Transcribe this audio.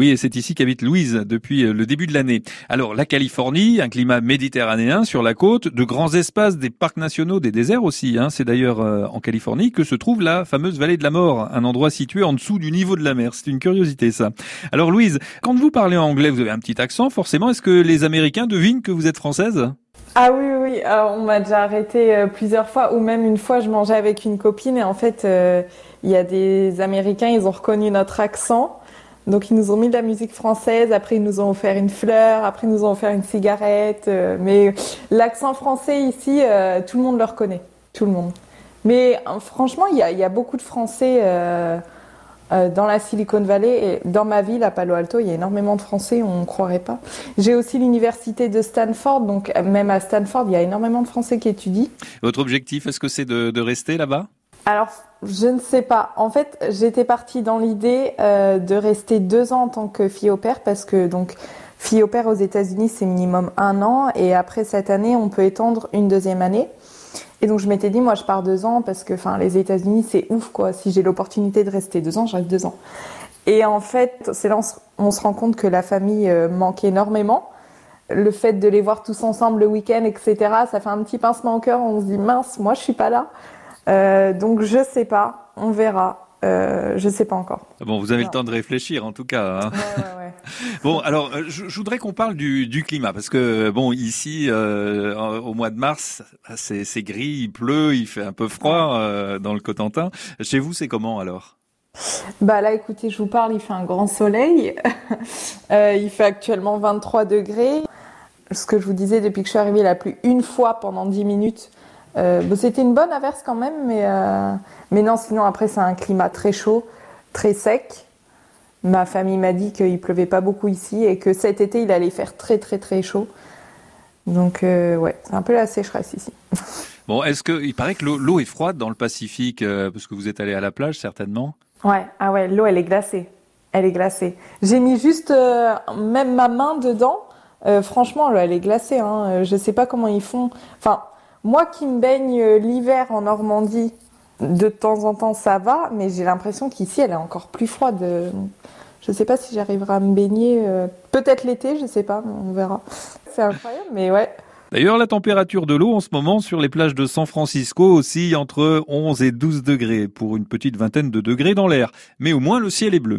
Oui, et c'est ici qu'habite Louise depuis le début de l'année. Alors, la Californie, un climat méditerranéen sur la côte, de grands espaces, des parcs nationaux, des déserts aussi. Hein. C'est d'ailleurs en Californie que se trouve la fameuse vallée de la mort, un endroit situé en dessous du niveau de la mer. C'est une curiosité ça. Alors Louise, quand vous parlez anglais, vous avez un petit accent forcément. Est-ce que les Américains devinent que vous êtes française? Ah oui, oui, on m'a déjà arrêté euh, plusieurs fois, ou même une fois, je mangeais avec une copine et en fait, euh, il y a des Américains, ils ont reconnu notre accent. Donc ils nous ont mis de la musique française, après ils nous ont offert une fleur, après ils nous ont offert une cigarette. Euh, mais l'accent français ici, tout le monde le reconnaît, tout le monde. Mais franchement, il y a, beaucoup de Français euh, dans la Silicon Valley dans ma ville à Palo Alto, il y a énormément de Français, on ne croirait pas. J'ai aussi l'université de Stanford, donc même à Stanford, il y a énormément de Français qui étudient. Votre objectif, est-ce que c'est de, rester là-bas? Alors, je ne sais pas. En fait, j'étais partie dans l'idée euh, de rester deux ans en tant que fille au père parce que donc fille au père aux États-Unis c'est minimum un an et après cette année on peut étendre une deuxième année. Et donc je m'étais dit, moi je pars deux ans parce que enfin les États-Unis c'est ouf quoi. Si j'ai l'opportunité de rester deux ans, je reste deux ans. Et en fait, c'est là on se rend compte que la famille euh, manque énormément. Le fait de les voir tous ensemble le week-end, etc., ça fait un petit pincement au cœur. On se dit mince, moi je suis pas là. Euh, donc je sais pas, on verra. Euh, je sais pas encore. Ah bon, vous avez le temps de réfléchir en tout cas. Hein. Ouais, ouais, ouais. bon, alors euh, je, je voudrais qu'on parle du, du, climat parce que bon, ici euh, au mois de mars, c'est gris, il pleut, il fait un peu froid euh, dans le Cotentin. Chez vous, c'est comment alors? Bah là, écoutez, je vous parle, il fait un grand soleil. il fait actuellement 23 degrés. Ce que je vous disais, depuis que je suis arrivée, il a plu une fois pendant 10 minutes. Euh, C'était une bonne averse quand même, mais, euh, mais non, sinon après c'est un climat très chaud, très sec. Ma famille m'a dit qu'il pleuvait pas beaucoup ici et que cet été il allait faire très très très chaud. Donc euh, ouais, c'est un peu la sécheresse ici. Bon, est-ce que il paraît que l'eau est froide dans le Pacifique parce que vous êtes allé à la plage certainement Ouais, ah ouais, l'eau elle est glacée. Elle est glacée. J'ai mis juste même ma main dedans. franchement, elle est glacée. Hein. Je sais pas comment ils font. Enfin, moi qui me baigne euh, l'hiver en Normandie, de temps en temps ça va, mais j'ai l'impression qu'ici elle est encore plus froide. Je ne sais pas si j'arriverai à me baigner. Euh, peut-être l'été, je ne sais pas, on verra. C'est incroyable, mais ouais. D'ailleurs, la température de l'eau en ce moment sur les plages de San Francisco aussi entre 11 et 12 degrés pour une petite vingtaine de degrés dans l'air. Mais au moins le ciel est bleu.